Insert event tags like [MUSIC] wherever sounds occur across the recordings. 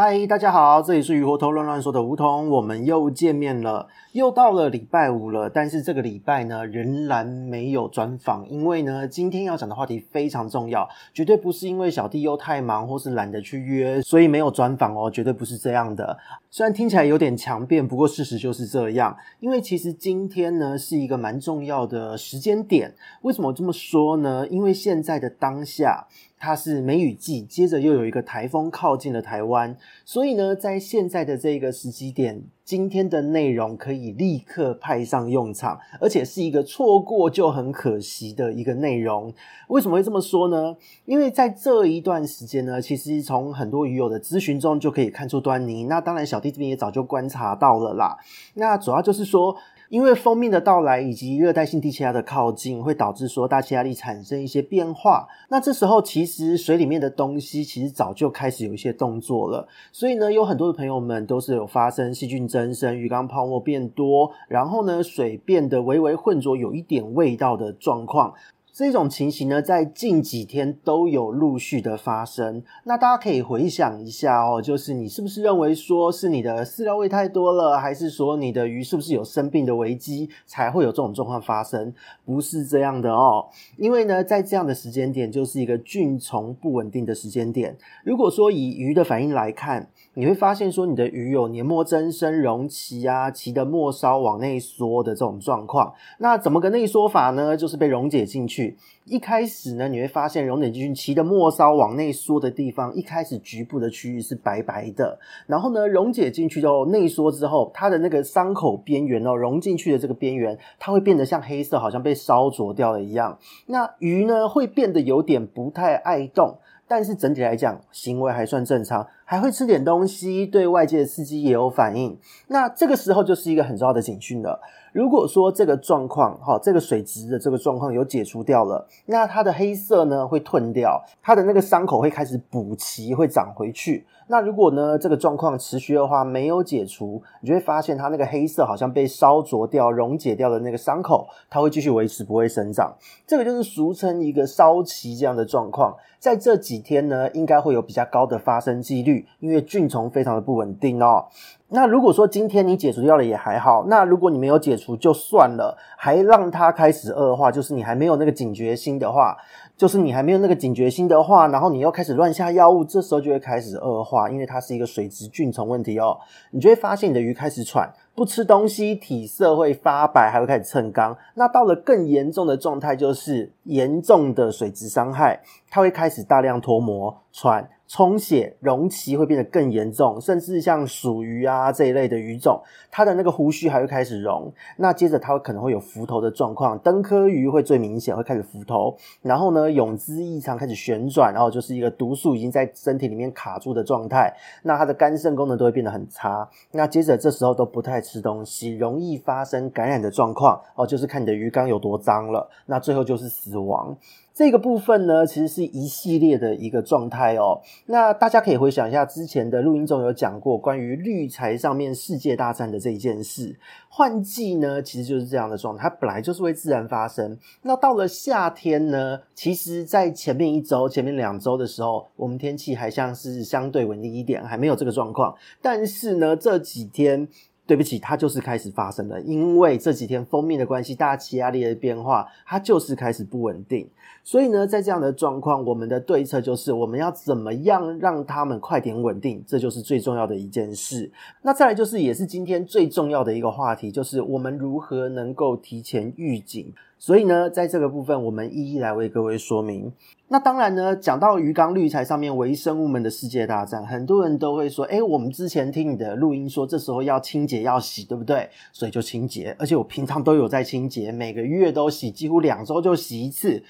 嗨，大家好，这里是鱼活通乱乱说的梧桐，我们又见面了，又到了礼拜五了。但是这个礼拜呢，仍然没有专访，因为呢，今天要讲的话题非常重要，绝对不是因为小弟又太忙或是懒得去约，所以没有专访哦，绝对不是这样的。虽然听起来有点强辩，不过事实就是这样。因为其实今天呢，是一个蛮重要的时间点。为什么这么说呢？因为现在的当下。它是梅雨季，接着又有一个台风靠近了台湾，所以呢，在现在的这个时机点，今天的内容可以立刻派上用场，而且是一个错过就很可惜的一个内容。为什么会这么说呢？因为在这一段时间呢，其实从很多鱼友的咨询中就可以看出端倪。那当然，小弟这边也早就观察到了啦。那主要就是说。因为锋面的到来以及热带性低气压的靠近，会导致说大气压力产生一些变化。那这时候其实水里面的东西其实早就开始有一些动作了。所以呢，有很多的朋友们都是有发生细菌增生、鱼缸泡沫变多，然后呢，水变得微微浑浊，有一点味道的状况。这种情形呢，在近几天都有陆续的发生。那大家可以回想一下哦，就是你是不是认为说是你的饲料喂太多了，还是说你的鱼是不是有生病的危机，才会有这种状况发生？不是这样的哦，因为呢，在这样的时间点，就是一个菌虫不稳定的时间点。如果说以鱼的反应来看，你会发现说你的鱼有黏膜增生、溶鳍啊、鳍的末梢往内缩的这种状况。那怎么个内缩法呢？就是被溶解进去。一开始呢，你会发现溶解进去鳍的末梢往内缩的地方，一开始局部的区域是白白的。然后呢，溶解进去之后，内缩之后，它的那个伤口边缘哦，溶进去的这个边缘，它会变得像黑色，好像被烧灼掉了一样。那鱼呢，会变得有点不太爱动。但是整体来讲，行为还算正常，还会吃点东西，对外界的刺激也有反应。那这个时候就是一个很重要的警讯了。如果说这个状况，哈，这个水质的这个状况有解除掉了，那它的黑色呢会褪掉，它的那个伤口会开始补齐，会长回去。那如果呢这个状况持续的话，没有解除，你就会发现它那个黑色好像被烧灼掉、溶解掉的那个伤口，它会继续维持，不会生长。这个就是俗称一个烧鳍这样的状况。在这几天呢，应该会有比较高的发生几率，因为菌虫非常的不稳定哦。那如果说今天你解除掉了也还好，那如果你没有解除就算了，还让它开始恶化，就是你还没有那个警觉心的话，就是你还没有那个警觉心的话，然后你又开始乱下药物，这时候就会开始恶化，因为它是一个水质菌虫问题哦。你就会发现你的鱼开始喘，不吃东西，体色会发白，还会开始蹭缸。那到了更严重的状态，就是严重的水质伤害，它会开始大量脱膜、喘。充血、溶鳍会变得更严重，甚至像鼠鱼啊这一类的鱼种，它的那个胡须还会开始溶。那接着它可能会有浮头的状况，灯科鱼会最明显，会开始浮头。然后呢，泳姿异常开始旋转，然后就是一个毒素已经在身体里面卡住的状态。那它的肝肾功能都会变得很差。那接着这时候都不太吃东西，容易发生感染的状况哦，就是看你的鱼缸有多脏了。那最后就是死亡。这个部分呢，其实是一系列的一个状态哦。那大家可以回想一下之前的录音中有讲过关于绿材上面世界大战的这一件事。换季呢，其实就是这样的状态，它本来就是会自然发生。那到了夏天呢，其实在前面一周、前面两周的时候，我们天气还像是相对稳定一点，还没有这个状况。但是呢，这几天。对不起，它就是开始发生了，因为这几天封面的关系，大气压力的变化，它就是开始不稳定。所以呢，在这样的状况，我们的对策就是我们要怎么样让他们快点稳定，这就是最重要的一件事。那再来就是，也是今天最重要的一个话题，就是我们如何能够提前预警。所以呢，在这个部分，我们一一来为各位说明。那当然呢，讲到鱼缸滤材上面微生物们的世界大战，很多人都会说：“诶，我们之前听你的录音说，这时候要清洁要洗，对不对？”所以就清洁，而且我平常都有在清洁，每个月都洗，几乎两周就洗一次。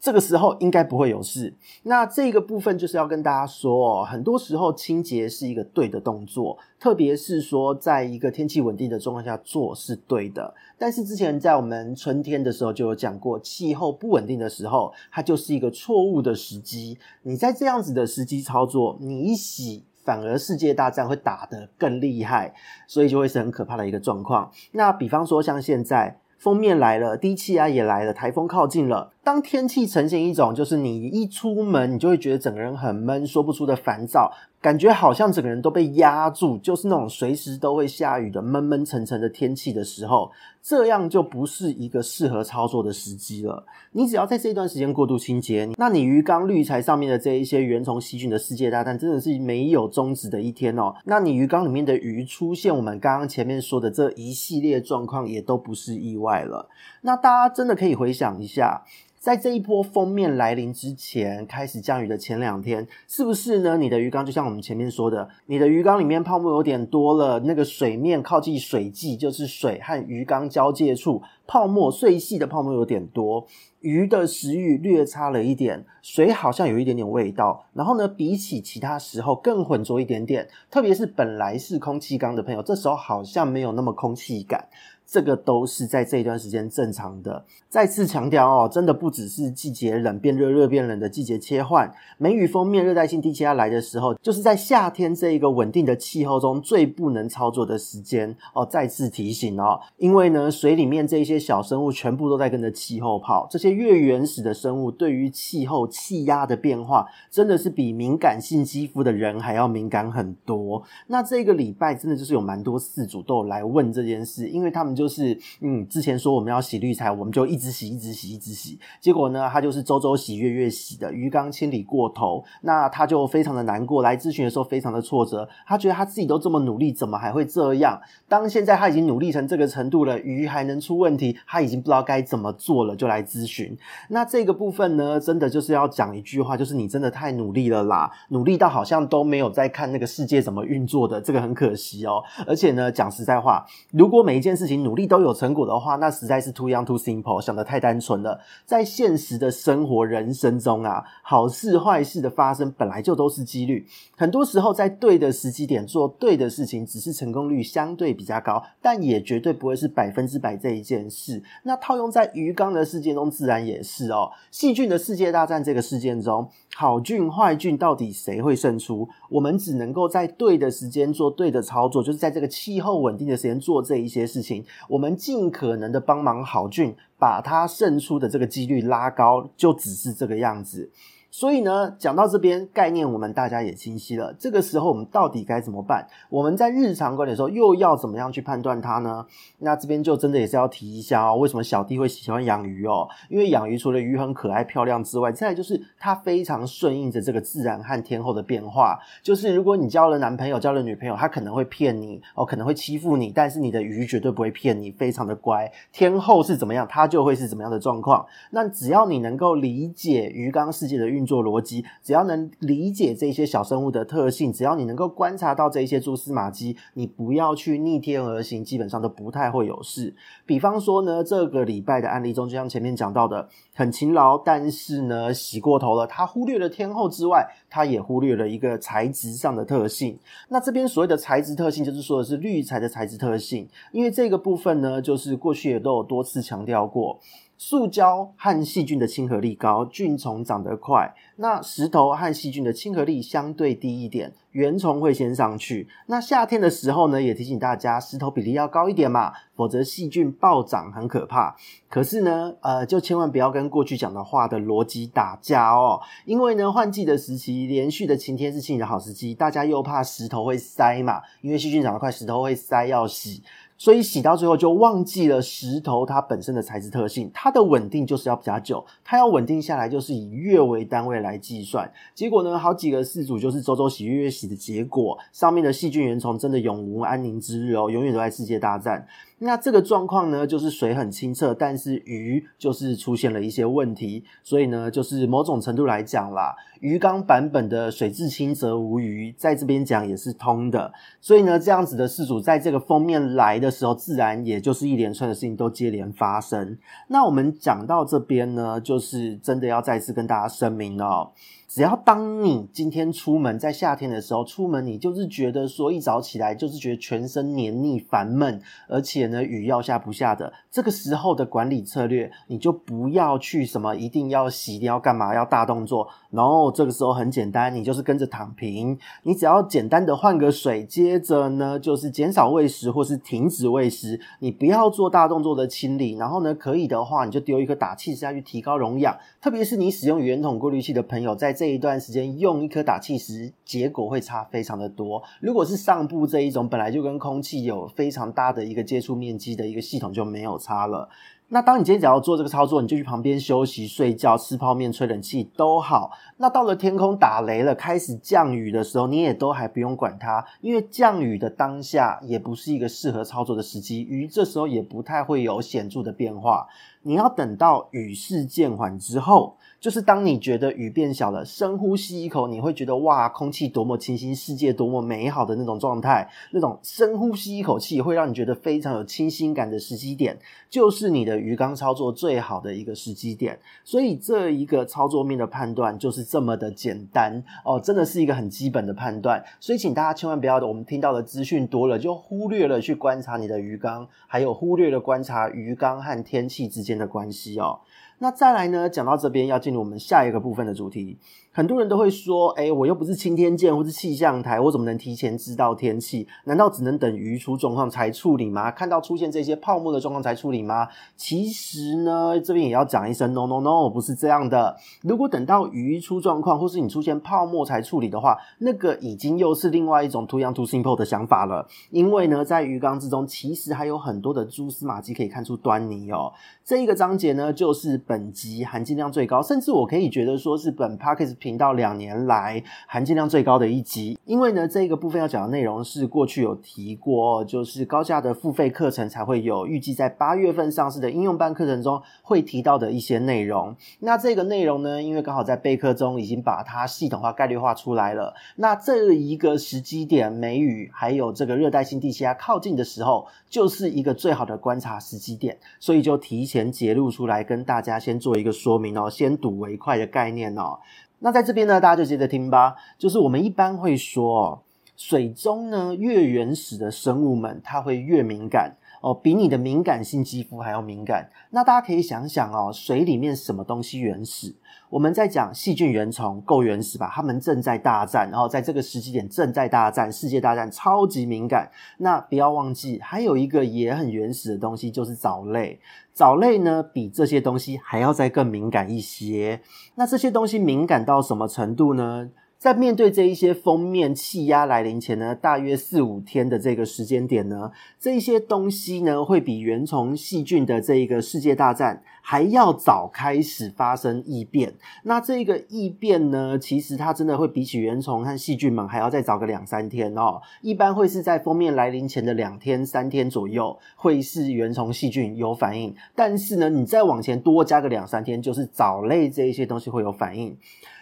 这个时候应该不会有事。那这个部分就是要跟大家说哦，很多时候清洁是一个对的动作，特别是说在一个天气稳定的状况下做是对的。但是之前在我们春天的时候就有讲过，气候不稳定的时候，它就是一个错误的时机。你在这样子的时机操作，你一洗，反而世界大战会打得更厉害，所以就会是很可怕的一个状况。那比方说像现在。锋面来了，低气压也来了，台风靠近了。当天气呈现一种，就是你一出门，你就会觉得整个人很闷，说不出的烦躁。感觉好像整个人都被压住，就是那种随时都会下雨的闷闷沉沉的天气的时候，这样就不是一个适合操作的时机了。你只要在这段时间过度清洁，那你鱼缸滤材上面的这一些原虫细菌的世界大战，真的是没有终止的一天哦。那你鱼缸里面的鱼出现我们刚刚前面说的这一系列状况，也都不是意外了。那大家真的可以回想一下。在这一波封面来临之前，开始降雨的前两天，是不是呢？你的鱼缸就像我们前面说的，你的鱼缸里面泡沫有点多了，那个水面靠近水际，就是水和鱼缸交界处，泡沫碎细的泡沫有点多，鱼的食欲略差了一点，水好像有一点点味道，然后呢，比起其他时候更浑浊一点点，特别是本来是空气缸的朋友，这时候好像没有那么空气感。这个都是在这一段时间正常的。再次强调哦，真的不只是季节冷变热，热变冷的季节切换。梅雨锋面热带性低气压来的时候，就是在夏天这一个稳定的气候中最不能操作的时间哦。再次提醒哦，因为呢，水里面这一些小生物全部都在跟着气候跑。这些越原始的生物对于气候气压的变化，真的是比敏感性肌肤的人还要敏感很多。那这个礼拜真的就是有蛮多饲主都有来问这件事，因为他们。就是嗯，之前说我们要洗滤材，我们就一直洗，一直洗，一直洗。结果呢，他就是周周洗，月月洗的鱼缸清理过头，那他就非常的难过。来咨询的时候非常的挫折，他觉得他自己都这么努力，怎么还会这样？当现在他已经努力成这个程度了，鱼还能出问题，他已经不知道该怎么做了，就来咨询。那这个部分呢，真的就是要讲一句话，就是你真的太努力了啦，努力到好像都没有在看那个世界怎么运作的，这个很可惜哦。而且呢，讲实在话，如果每一件事情努努力都有成果的话，那实在是 too young too simple，想得太单纯了。在现实的生活人生中啊，好事坏事的发生本来就都是几率。很多时候在对的时机点做对的事情，只是成功率相对比较高，但也绝对不会是百分之百这一件事。那套用在鱼缸的世界中，自然也是哦。细菌的世界大战这个事件中，好菌坏菌到底谁会胜出？我们只能够在对的时间做对的操作，就是在这个气候稳定的时间做这一些事情。我们尽可能的帮忙好菌，把它胜出的这个几率拉高，就只是这个样子。所以呢，讲到这边概念，我们大家也清晰了。这个时候我们到底该怎么办？我们在日常管理的时候又要怎么样去判断它呢？那这边就真的也是要提一下哦，为什么小弟会喜欢养鱼哦？因为养鱼除了鱼很可爱漂亮之外，再来就是它非常顺应着这个自然和天候的变化。就是如果你交了男朋友、交了女朋友，他可能会骗你哦，可能会欺负你，但是你的鱼绝对不会骗你，非常的乖。天后是怎么样，它就会是怎么样的状况。那只要你能够理解鱼缸世界的运运作逻辑，只要能理解这些小生物的特性，只要你能够观察到这些蛛丝马迹，你不要去逆天而行，基本上都不太会有事。比方说呢，这个礼拜的案例中，就像前面讲到的，很勤劳，但是呢洗过头了，他忽略了天后之外，他也忽略了一个材质上的特性。那这边所谓的材质特性，就是说的是绿材的材质特性，因为这个部分呢，就是过去也都有多次强调过。塑胶和细菌的亲和力高，菌虫长得快。那石头和细菌的亲和力相对低一点，原虫会先上去。那夏天的时候呢，也提醒大家，石头比例要高一点嘛，否则细菌暴涨很可怕。可是呢，呃，就千万不要跟过去讲的话的逻辑打架哦，因为呢，换季的时期，连续的晴天是清理的好时机，大家又怕石头会塞嘛，因为细菌长得快，石头会塞要洗。所以洗到最后就忘记了石头它本身的材质特性，它的稳定就是要比较久，它要稳定下来就是以月为单位来计算。结果呢，好几个饲主就是周周洗、月月洗的结果，上面的细菌原虫真的永无安宁之日哦，永远都在世界大战。那这个状况呢，就是水很清澈，但是鱼就是出现了一些问题，所以呢，就是某种程度来讲啦，鱼缸版本的水质清则无鱼，在这边讲也是通的。所以呢，这样子的事主在这个封面来的时候，自然也就是一连串的事情都接连发生。那我们讲到这边呢，就是真的要再次跟大家声明了。只要当你今天出门，在夏天的时候出门，你就是觉得说一早起来就是觉得全身黏腻烦闷，而且呢雨要下不下的，这个时候的管理策略，你就不要去什么一定要洗，一定要干嘛，要大动作。然后这个时候很简单，你就是跟着躺平，你只要简单的换个水，接着呢就是减少喂食或是停止喂食，你不要做大动作的清理。然后呢可以的话，你就丢一颗打气下去提高容氧，特别是你使用圆筒过滤器的朋友，在这一段时间用一颗打气石，结果会差非常的多。如果是上部这一种本来就跟空气有非常大的一个接触面积的一个系统就没有差了。那当你今天只要做这个操作，你就去旁边休息、睡觉、吃泡面、吹冷气都好。那到了天空打雷了，开始降雨的时候，你也都还不用管它，因为降雨的当下也不是一个适合操作的时机，鱼这时候也不太会有显著的变化。你要等到雨势渐缓之后。就是当你觉得雨变小了，深呼吸一口，你会觉得哇，空气多么清新，世界多么美好的那种状态，那种深呼吸一口气会让你觉得非常有清新感的时机点，就是你的鱼缸操作最好的一个时机点。所以这一个操作面的判断就是这么的简单哦，真的是一个很基本的判断。所以请大家千万不要，我们听到的资讯多了，就忽略了去观察你的鱼缸，还有忽略了观察鱼缸和天气之间的关系哦。那再来呢，讲到这边要进入我们下一个部分的主题。很多人都会说，诶，我又不是青天剑或是气象台，我怎么能提前知道天气？难道只能等鱼出状况才处理吗？看到出现这些泡沫的状况才处理吗？其实呢，这边也要讲一声，no no no，不是这样的。如果等到鱼出状况，或是你出现泡沫才处理的话，那个已经又是另外一种 too young too simple 的想法了。因为呢，在鱼缸之中，其实还有很多的蛛丝马迹可以看出端倪哦。这一个章节呢，就是本集含金量最高，甚至我可以觉得说是本 Podcast 频道两年来含金量最高的一集，因为呢，这个部分要讲的内容是过去有提过，就是高价的付费课程才会有，预计在八月份上市的应用班课程中会提到的一些内容。那这个内容呢，因为刚好在备课中已经把它系统化、概率化出来了。那这一个时机点，梅雨还有这个热带性低气压靠近的时候，就是一个最好的观察时机点，所以就提前揭露出来跟大家先做一个说明哦，先睹为快的概念哦。那在这边呢，大家就接着听吧。就是我们一般会说，水中呢越原始的生物们，它会越敏感哦，比你的敏感性肌肤还要敏感。那大家可以想想哦，水里面什么东西原始？我们在讲细菌原虫够原始吧？他们正在大战，然后在这个时机点正在大战，世界大战超级敏感。那不要忘记，还有一个也很原始的东西，就是藻类。藻类呢，比这些东西还要再更敏感一些。那这些东西敏感到什么程度呢？在面对这一些封面气压来临前呢，大约四五天的这个时间点呢，这一些东西呢，会比原虫细菌的这一个世界大战还要早开始发生异变。那这个异变呢，其实它真的会比起原虫和细菌们还要再早个两三天哦。一般会是在封面来临前的两天三天左右，会是原虫细菌有反应。但是呢，你再往前多加个两三天，就是藻类这一些东西会有反应。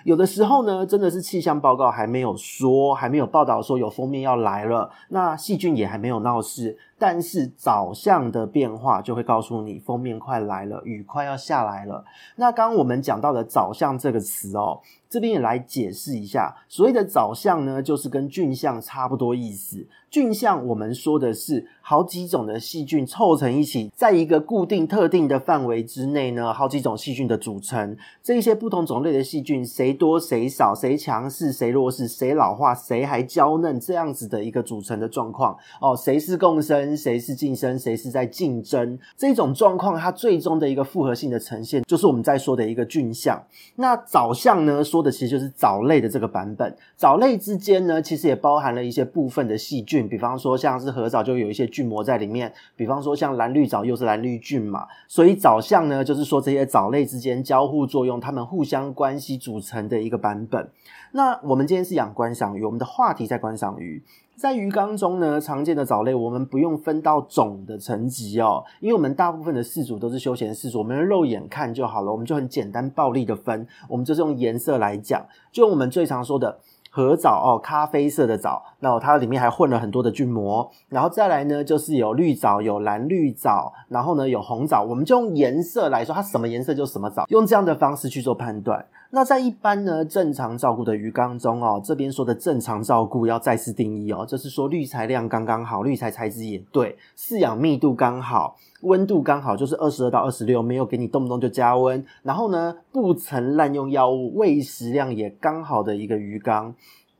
有的时候呢，真的是气象报告还没有说，还没有报道说有封面要来了，那细菌也还没有闹事。但是早相的变化就会告诉你，封面快来了，雨快要下来了。那刚刚我们讲到的早相这个词哦，这边也来解释一下，所谓的早相呢，就是跟菌相差不多意思。菌相我们说的是好几种的细菌凑成一起，在一个固定特定的范围之内呢，好几种细菌的组成。这一些不同种类的细菌，谁多谁少，谁强势谁弱势，谁老化谁还娇嫩，这样子的一个组成的状况哦，谁是共生？谁是晋升，谁是在竞争？这种状况，它最终的一个复合性的呈现，就是我们在说的一个菌相。那藻相呢，说的其实就是藻类的这个版本。藻类之间呢，其实也包含了一些部分的细菌，比方说像是褐藻就有一些菌膜在里面，比方说像蓝绿藻又是蓝绿菌嘛。所以藻相呢，就是说这些藻类之间交互作用，它们互相关系组成的一个版本。那我们今天是养观赏鱼，我们的话题在观赏鱼。在鱼缸中呢，常见的藻类，我们不用分到种的层级哦，因为我们大部分的饲主都是休闲饲主，我们用肉眼看就好了，我们就很简单暴力的分，我们就是用颜色来讲，就用我们最常说的。褐藻哦，咖啡色的藻，那它里面还混了很多的菌膜，然后再来呢，就是有绿藻、有蓝绿藻，然后呢有红藻，我们就用颜色来说，它什么颜色就什么藻，用这样的方式去做判断。那在一般呢正常照顾的鱼缸中哦，这边说的正常照顾要再次定义哦，就是说滤材量刚刚好，滤材材质也对，饲养密度刚好，温度刚好，就是二十二到二十六，没有给你动不动就加温，然后呢不曾滥用药物，喂食量也刚好的一个鱼缸。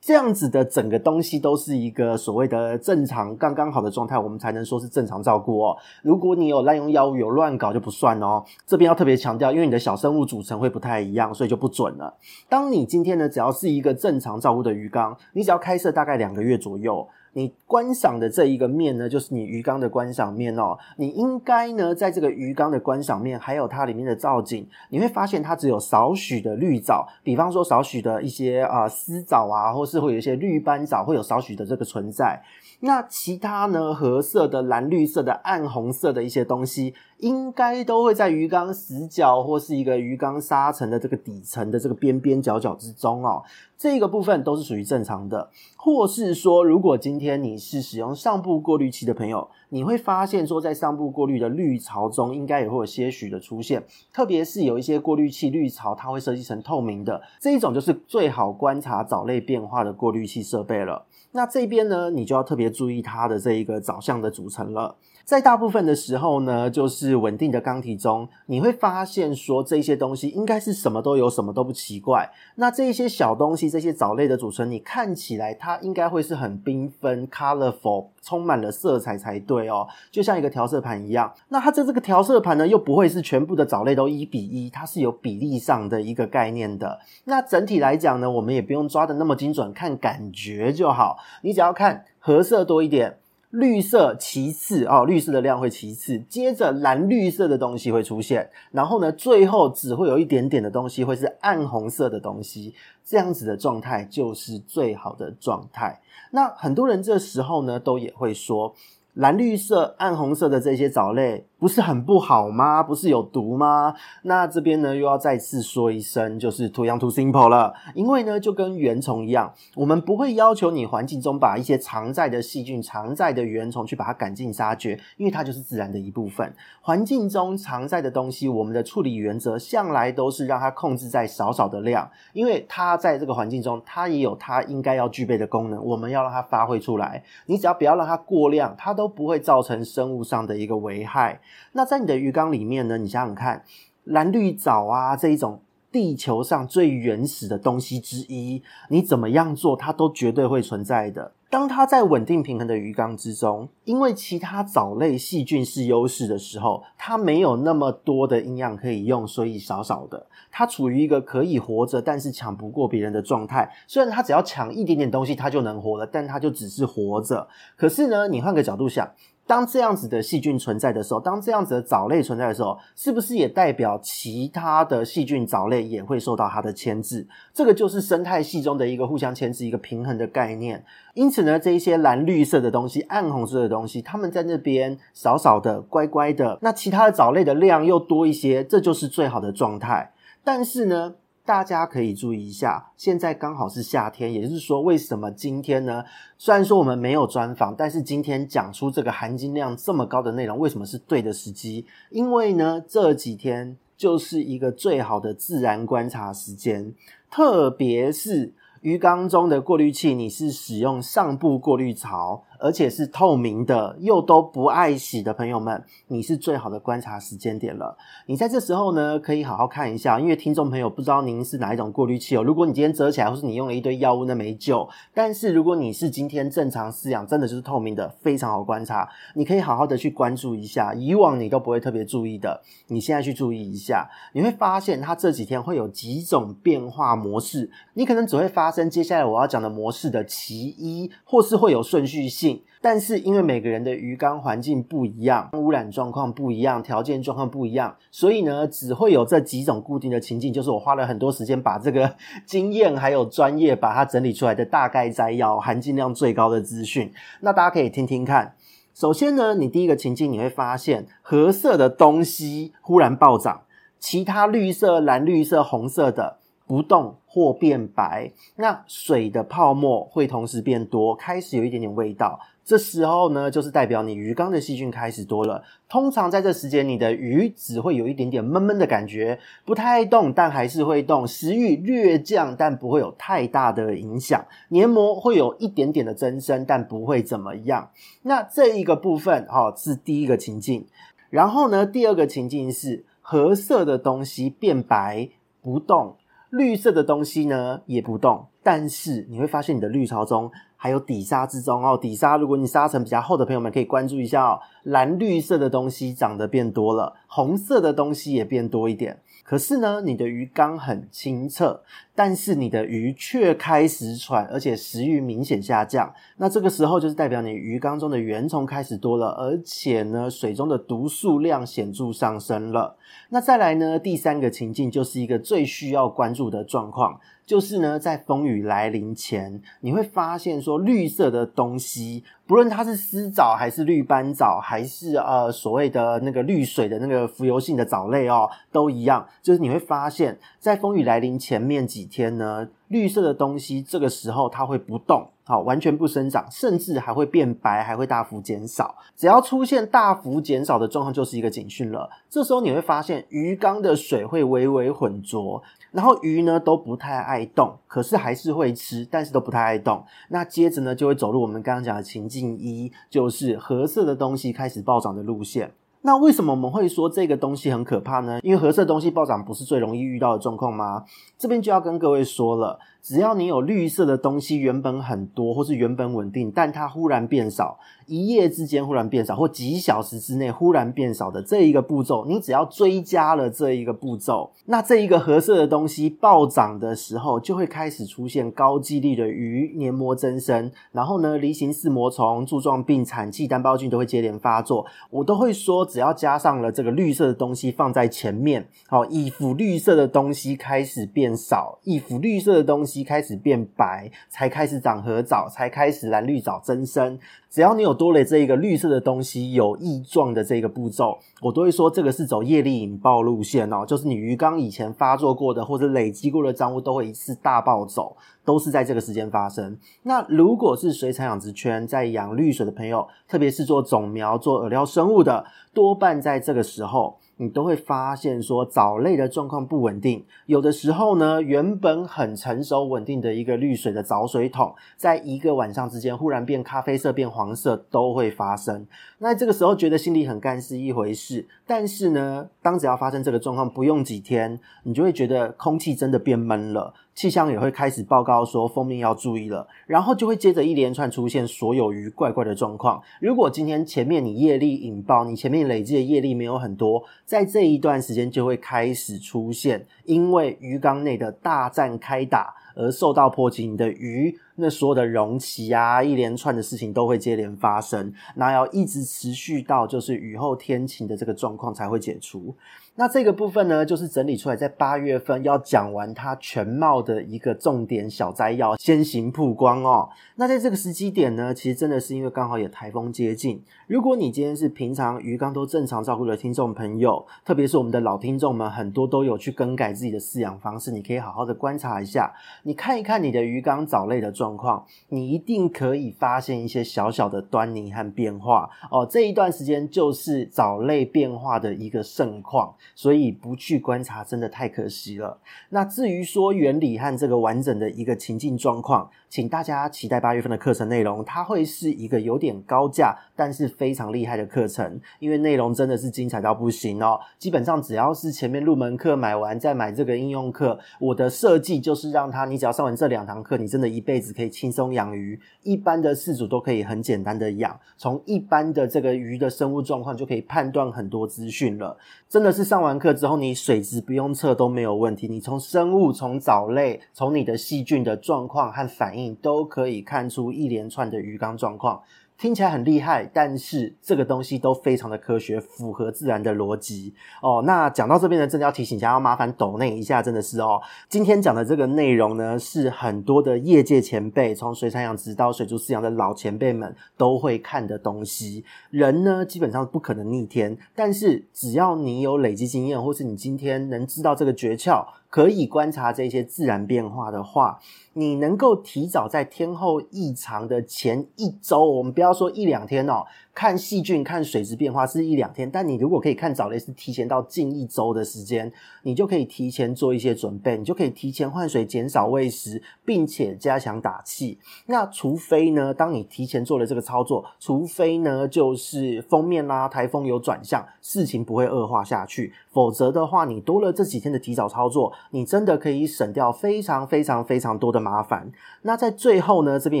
这样子的整个东西都是一个所谓的正常刚刚好的状态，我们才能说是正常照顾哦。如果你有滥用药物、有乱搞就不算哦。这边要特别强调，因为你的小生物组成会不太一样，所以就不准了。当你今天呢，只要是一个正常照顾的鱼缸，你只要开设大概两个月左右。你观赏的这一个面呢，就是你鱼缸的观赏面哦。你应该呢，在这个鱼缸的观赏面，还有它里面的造景，你会发现它只有少许的绿藻，比方说少许的一些啊丝藻啊，或是会有一些绿斑藻，会有少许的这个存在。那其他呢，褐色的、蓝绿色的、暗红色的一些东西，应该都会在鱼缸死角或是一个鱼缸沙层的这个底层的这个边边角角之中哦。这个部分都是属于正常的。或是说，如果今天天你是使用上部过滤器的朋友，你会发现说，在上部过滤的滤槽中，应该也会有些许的出现。特别是有一些过滤器滤槽，它会设计成透明的，这一种就是最好观察藻类变化的过滤器设备了。那这边呢，你就要特别注意它的这一个藻相的组成了。在大部分的时候呢，就是稳定的缸体中，你会发现说，这些东西应该是什么都有，什么都不奇怪。那这一些小东西，这些藻类的组成，你看起来它应该会是很缤纷、colorful，充满了色彩才对哦，就像一个调色盘一样。那它在这个调色盘呢，又不会是全部的藻类都一比一，它是有比例上的一个概念的。那整体来讲呢，我们也不用抓得那么精准，看感觉就好。你只要看褐色多一点，绿色其次哦，绿色的量会其次，接着蓝绿色的东西会出现，然后呢，最后只会有一点点的东西会是暗红色的东西，这样子的状态就是最好的状态。那很多人这时候呢，都也会说。蓝绿色、暗红色的这些藻类不是很不好吗？不是有毒吗？那这边呢又要再次说一声，就是 too young too simple 了。因为呢就跟原虫一样，我们不会要求你环境中把一些常在的细菌、常在的原虫去把它赶尽杀绝，因为它就是自然的一部分。环境中常在的东西，我们的处理原则向来都是让它控制在少少的量，因为它在这个环境中，它也有它应该要具备的功能，我们要让它发挥出来。你只要不要让它过量，它都。都不会造成生物上的一个危害。那在你的鱼缸里面呢，你想想看，蓝绿藻啊这一种地球上最原始的东西之一，你怎么样做，它都绝对会存在的。当它在稳定平衡的鱼缸之中，因为其他藻类细菌是优势的时候，它没有那么多的营养可以用，所以少少的，它处于一个可以活着，但是抢不过别人的状态。虽然它只要抢一点点东西，它就能活了，但它就只是活着。可是呢，你换个角度想。当这样子的细菌存在的时候，当这样子的藻类存在的时候，是不是也代表其他的细菌藻类也会受到它的牵制？这个就是生态系中的一个互相牵制、一个平衡的概念。因此呢，这一些蓝绿色的东西、暗红色的东西，它们在那边少少的、乖乖的，那其他的藻类的量又多一些，这就是最好的状态。但是呢，大家可以注意一下，现在刚好是夏天，也就是说，为什么今天呢？虽然说我们没有专访，但是今天讲出这个含金量这么高的内容，为什么是对的时机？因为呢，这几天就是一个最好的自然观察时间，特别是。鱼缸中的过滤器，你是使用上部过滤槽，而且是透明的，又都不爱洗的朋友们，你是最好的观察时间点了。你在这时候呢，可以好好看一下，因为听众朋友不知道您是哪一种过滤器哦。如果你今天折起来，或是你用了一堆药物，那没救。但是如果你是今天正常饲养，真的就是透明的，非常好观察。你可以好好的去关注一下，以往你都不会特别注意的，你现在去注意一下，你会发现它这几天会有几种变化模式，你可能只会发生。接下来我要讲的模式的其一，或是会有顺序性，但是因为每个人的鱼缸环境不一样，污染状况不一样，条件状况不一样，所以呢，只会有这几种固定的情境。就是我花了很多时间把这个 [LAUGHS] 经验还有专业把它整理出来的大概摘要，含金量最高的资讯。那大家可以听听看。首先呢，你第一个情境你会发现褐色的东西忽然暴涨，其他绿色、蓝绿色、红色的。不动或变白，那水的泡沫会同时变多，开始有一点点味道。这时候呢，就是代表你鱼缸的细菌开始多了。通常在这时间，你的鱼只会有一点点闷闷的感觉，不太爱动，但还是会动。食欲略降，但不会有太大的影响。黏膜会有一点点的增生，但不会怎么样。那这一个部分，哈，是第一个情境。然后呢，第二个情境是褐色的东西变白不动。绿色的东西呢也不动，但是你会发现你的绿槽中还有底沙之中哦，底沙如果你沙层比较厚的朋友们可以关注一下哦，蓝绿色的东西长得变多了，红色的东西也变多一点。可是呢，你的鱼缸很清澈，但是你的鱼却开始喘，而且食欲明显下降。那这个时候就是代表你鱼缸中的原虫开始多了，而且呢，水中的毒素量显著上升了。那再来呢，第三个情境就是一个最需要关注的状况。就是呢，在风雨来临前，你会发现说，绿色的东西，不论它是丝藻还是绿斑藻，还是呃所谓的那个绿水的那个浮游性的藻类哦，都一样。就是你会发现，在风雨来临前面几天呢，绿色的东西这个时候它会不动，好，完全不生长，甚至还会变白，还会大幅减少。只要出现大幅减少的状况，就是一个警讯了。这时候你会发现，鱼缸的水会微微浑浊。然后鱼呢都不太爱动，可是还是会吃，但是都不太爱动。那接着呢就会走入我们刚刚讲的情境一，就是褐色的东西开始暴涨的路线。那为什么我们会说这个东西很可怕呢？因为褐色东西暴涨不是最容易遇到的状况吗？这边就要跟各位说了。只要你有绿色的东西，原本很多，或是原本稳定，但它忽然变少，一夜之间忽然变少，或几小时之内忽然变少的这一个步骤，你只要追加了这一个步骤，那这一个褐色的东西暴涨的时候，就会开始出现高几率的鱼黏膜增生，然后呢，梨形似膜虫、柱状病、产气单胞菌都会接连发作。我都会说，只要加上了这个绿色的东西放在前面，好，一辅绿色的东西开始变少，一辅绿色的东西。开始变白，才开始长褐藻，才开始蓝绿藻增生。只要你有多了这一个绿色的东西，有异状的这个步骤，我都会说这个是走业力引爆路线哦。就是你鱼缸以前发作过的或者累积过的脏污，都会一次大暴走，都是在这个时间发生。那如果是水产养殖圈在养绿水的朋友，特别是做种苗、做饵料生物的，多半在这个时候。你都会发现说藻类的状况不稳定，有的时候呢，原本很成熟稳定的一个滤水的藻水桶，在一个晚上之间忽然变咖啡色、变黄色都会发生。那这个时候觉得心里很干是一回事，但是呢，当只要发生这个状况，不用几天，你就会觉得空气真的变闷了。气象也会开始报告说封面要注意了，然后就会接着一连串出现所有鱼怪怪的状况。如果今天前面你业力引爆，你前面累积的业力没有很多，在这一段时间就会开始出现，因为鱼缸内的大战开打而受到波及，你的鱼那所有的容器啊，一连串的事情都会接连发生，那要一直持续到就是雨后天晴的这个状况才会解除。那这个部分呢，就是整理出来，在八月份要讲完它全貌的一个重点小摘要，先行曝光哦。那在这个时机点呢，其实真的是因为刚好有台风接近。如果你今天是平常鱼缸都正常照顾的听众朋友，特别是我们的老听众们，很多都有去更改自己的饲养方式，你可以好好的观察一下，你看一看你的鱼缸藻类的状况，你一定可以发现一些小小的端倪和变化哦。这一段时间就是藻类变化的一个盛况。所以不去观察真的太可惜了。那至于说原理和这个完整的一个情境状况，请大家期待八月份的课程内容，它会是一个有点高价，但是非常厉害的课程，因为内容真的是精彩到不行哦。基本上只要是前面入门课买完再买这个应用课，我的设计就是让它，你只要上完这两堂课，你真的一辈子可以轻松养鱼，一般的饲主都可以很简单的养，从一般的这个鱼的生物状况就可以判断很多资讯了，真的是。上完课之后，你水质不用测都没有问题。你从生物、从藻类、从你的细菌的状况和反应，你都可以看出一连串的鱼缸状况。听起来很厉害，但是这个东西都非常的科学，符合自然的逻辑哦。那讲到这边呢，真的要提醒一下，要麻烦抖内一下，真的是哦。今天讲的这个内容呢，是很多的业界前辈，从水产养殖到水族饲养的老前辈们都会看的东西。人呢，基本上不可能逆天，但是只要你有累积经验，或是你今天能知道这个诀窍。可以观察这些自然变化的话，你能够提早在天后异常的前一周，我们不要说一两天哦。看细菌、看水质变化是一两天，但你如果可以看藻类，是提前到近一周的时间，你就可以提前做一些准备，你就可以提前换水、减少喂食，并且加强打气。那除非呢，当你提前做了这个操作，除非呢，就是封面啦、台风有转向，事情不会恶化下去，否则的话，你多了这几天的提早操作，你真的可以省掉非常非常非常多的麻烦。那在最后呢，这边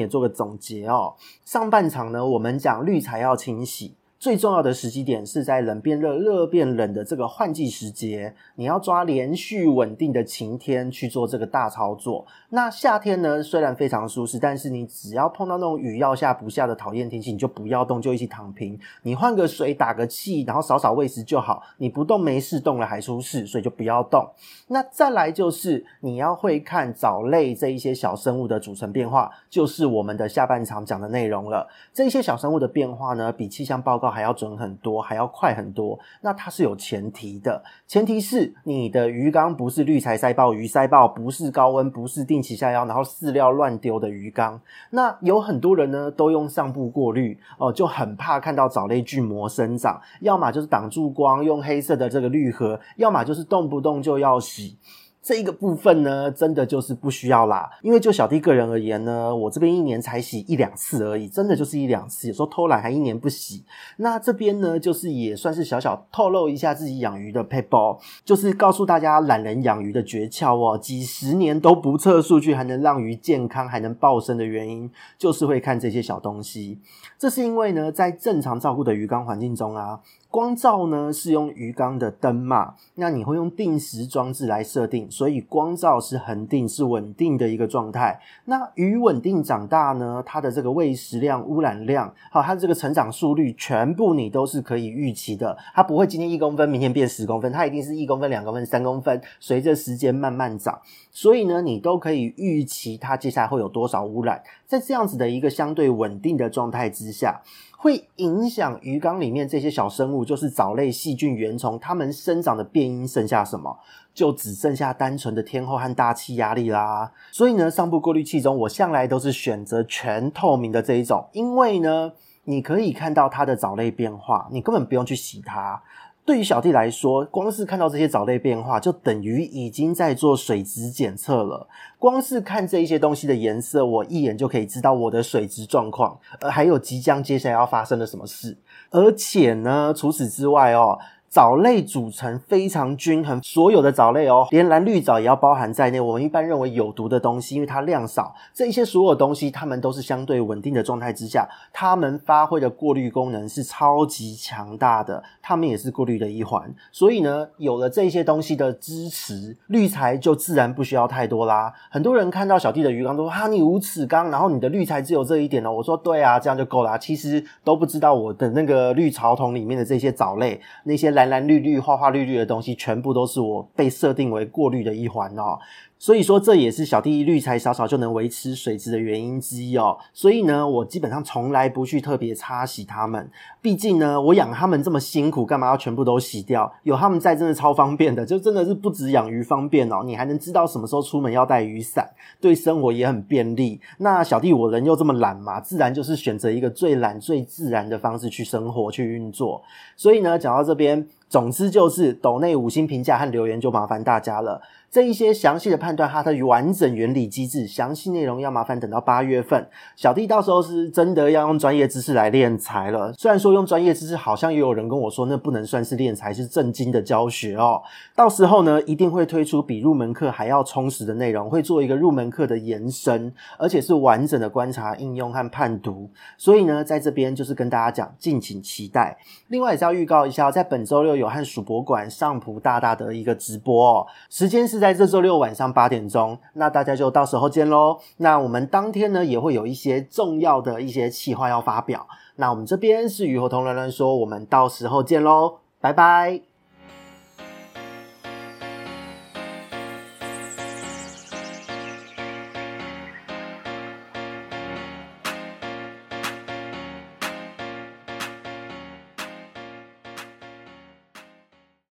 也做个总结哦。上半场呢，我们讲滤材要清洗。最重要的时机点是在冷变热、热变冷的这个换季时节，你要抓连续稳定的晴天去做这个大操作。那夏天呢，虽然非常舒适，但是你只要碰到那种雨要下不下的讨厌天气，你就不要动，就一起躺平。你换个水、打个气，然后少少喂食就好。你不动没事，动了还出事，所以就不要动。那再来就是你要会看藻类这一些小生物的组成变化，就是我们的下半场讲的内容了。这一些小生物的变化呢，比气象报告还要准很多，还要快很多。那它是有前提的，前提是你的鱼缸不是滤材塞爆、鱼塞爆，不是高温，不是定期下药，然后饲料乱丢的鱼缸。那有很多人呢，都用上部过滤哦，就很怕看到藻类菌膜生长，要么就是挡住光，用黑色的这个滤盒，要么就是动不动就要洗。这一个部分呢，真的就是不需要啦。因为就小弟个人而言呢，我这边一年才洗一两次而已，真的就是一两次。有时候偷懒还一年不洗。那这边呢，就是也算是小小透露一下自己养鱼的 paper，，就是告诉大家懒人养鱼的诀窍哦。几十年都不测数据还能让鱼健康还能暴生的原因，就是会看这些小东西。这是因为呢，在正常照顾的鱼缸环境中啊。光照呢是用鱼缸的灯嘛，那你会用定时装置来设定，所以光照是恒定、是稳定的一个状态。那鱼稳定长大呢，它的这个喂食量、污染量，好，它的这个成长速率，全部你都是可以预期的。它不会今天一公分，明天变十公分，它一定是一公分、两公分、三公分，随着时间慢慢长。所以呢，你都可以预期它接下来会有多少污染。在这样子的一个相对稳定的状态之下。会影响鱼缸里面这些小生物，就是藻类、细菌、原虫，它们生长的变因剩下什么？就只剩下单纯的天候和大气压力啦。所以呢，上部过滤器中，我向来都是选择全透明的这一种，因为呢，你可以看到它的藻类变化，你根本不用去洗它。对于小弟来说，光是看到这些藻类变化，就等于已经在做水质检测了。光是看这一些东西的颜色，我一眼就可以知道我的水质状况，呃，还有即将接下来要发生的什么事。而且呢，除此之外哦。藻类组成非常均衡，所有的藻类哦，连蓝绿藻也要包含在内。我们一般认为有毒的东西，因为它量少，这一些所有东西，它们都是相对稳定的状态之下，它们发挥的过滤功能是超级强大的，它们也是过滤的一环。所以呢，有了这些东西的支持，滤材就自然不需要太多啦。很多人看到小弟的鱼缸都说：“哈，你无齿缸，然后你的滤材只有这一点哦。”我说：“对啊，这样就够啦。”其实都不知道我的那个滤槽桶里面的这些藻类，那些蓝。蓝蓝绿绿、花花绿绿的东西，全部都是我被设定为过滤的一环哦。所以说，这也是小弟滤材少少就能维持水质的原因之一哦。所以呢，我基本上从来不去特别擦洗它们。毕竟呢，我养它们这么辛苦，干嘛要全部都洗掉？有它们在，真的超方便的，就真的是不止养鱼方便哦，你还能知道什么时候出门要带雨伞，对生活也很便利。那小弟我人又这么懒嘛，自然就是选择一个最懒、最自然的方式去生活、去运作。所以呢，讲到这边，总之就是抖内五星评价和留言就麻烦大家了。这一些详细的判断，它的完整原理机制，详细内容要麻烦等到八月份，小弟到时候是真的要用专业知识来练财了。虽然说用专业知识，好像也有人跟我说，那不能算是练财，是正经的教学哦。到时候呢，一定会推出比入门课还要充实的内容，会做一个入门课的延伸，而且是完整的观察、应用和判读。所以呢，在这边就是跟大家讲，敬请期待。另外也是要预告一下，在本周六有和数博馆上普大大的一个直播哦，时间是在这周六晚上八点钟，那大家就到时候见喽。那我们当天呢也会有一些重要的一些企划要发表，那我们这边是雨后同人人说，我们到时候见喽，拜拜。